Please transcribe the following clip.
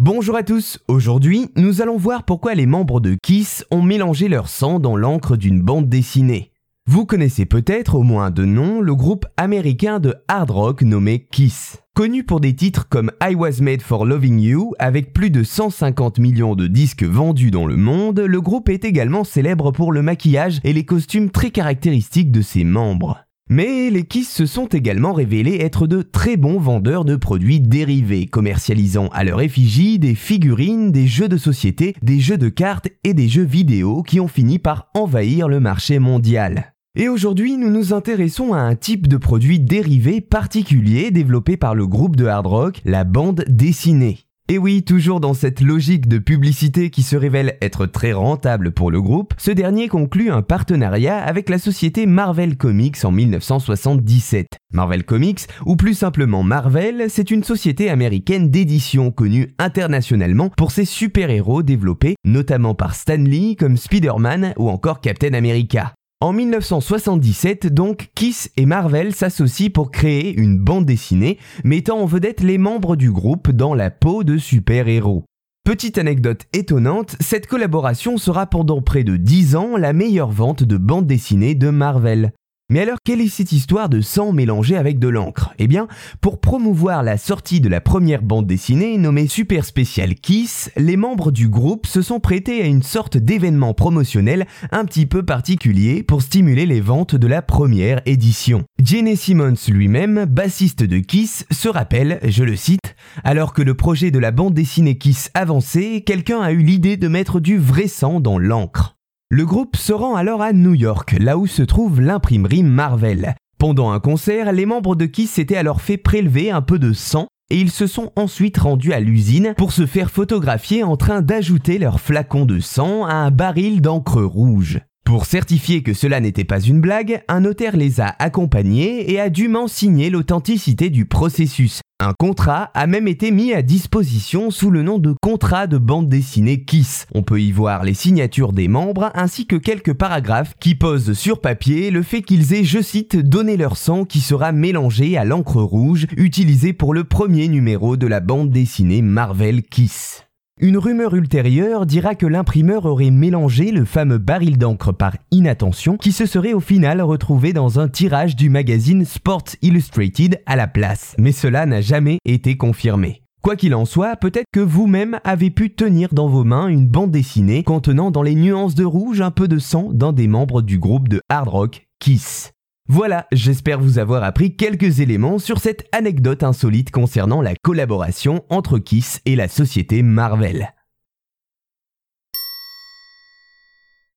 Bonjour à tous, aujourd'hui nous allons voir pourquoi les membres de Kiss ont mélangé leur sang dans l'encre d'une bande dessinée. Vous connaissez peut-être au moins de nom le groupe américain de hard rock nommé Kiss. Connu pour des titres comme I Was Made for Loving You, avec plus de 150 millions de disques vendus dans le monde, le groupe est également célèbre pour le maquillage et les costumes très caractéristiques de ses membres. Mais les Kiss se sont également révélés être de très bons vendeurs de produits dérivés, commercialisant à leur effigie des figurines, des jeux de société, des jeux de cartes et des jeux vidéo qui ont fini par envahir le marché mondial. Et aujourd'hui, nous nous intéressons à un type de produit dérivé particulier développé par le groupe de hard rock, la bande dessinée. Et oui, toujours dans cette logique de publicité qui se révèle être très rentable pour le groupe, ce dernier conclut un partenariat avec la société Marvel Comics en 1977. Marvel Comics, ou plus simplement Marvel, c'est une société américaine d'édition connue internationalement pour ses super-héros développés notamment par Stan Lee comme Spider-Man ou encore Captain America. En 1977, donc, Kiss et Marvel s'associent pour créer une bande dessinée mettant en vedette les membres du groupe dans la peau de super-héros. Petite anecdote étonnante, cette collaboration sera pendant près de 10 ans la meilleure vente de bande dessinée de Marvel. Mais alors, quelle est cette histoire de sang mélangé avec de l'encre? Eh bien, pour promouvoir la sortie de la première bande dessinée nommée Super Special Kiss, les membres du groupe se sont prêtés à une sorte d'événement promotionnel un petit peu particulier pour stimuler les ventes de la première édition. Gene Simmons lui-même, bassiste de Kiss, se rappelle, je le cite, alors que le projet de la bande dessinée Kiss avançait, quelqu'un a eu l'idée de mettre du vrai sang dans l'encre. Le groupe se rend alors à New York, là où se trouve l'imprimerie Marvel. Pendant un concert, les membres de Kiss s'étaient alors fait prélever un peu de sang et ils se sont ensuite rendus à l'usine pour se faire photographier en train d'ajouter leur flacon de sang à un baril d'encre rouge. Pour certifier que cela n'était pas une blague, un notaire les a accompagnés et a dûment signé l'authenticité du processus, un contrat a même été mis à disposition sous le nom de contrat de bande dessinée Kiss. On peut y voir les signatures des membres ainsi que quelques paragraphes qui posent sur papier le fait qu'ils aient, je cite, donné leur sang qui sera mélangé à l'encre rouge utilisée pour le premier numéro de la bande dessinée Marvel Kiss. Une rumeur ultérieure dira que l'imprimeur aurait mélangé le fameux baril d'encre par inattention qui se serait au final retrouvé dans un tirage du magazine Sports Illustrated à la place. Mais cela n'a jamais été confirmé. Quoi qu'il en soit, peut-être que vous-même avez pu tenir dans vos mains une bande dessinée contenant dans les nuances de rouge un peu de sang d'un des membres du groupe de hard rock Kiss. Voilà, j'espère vous avoir appris quelques éléments sur cette anecdote insolite concernant la collaboration entre Kiss et la société Marvel.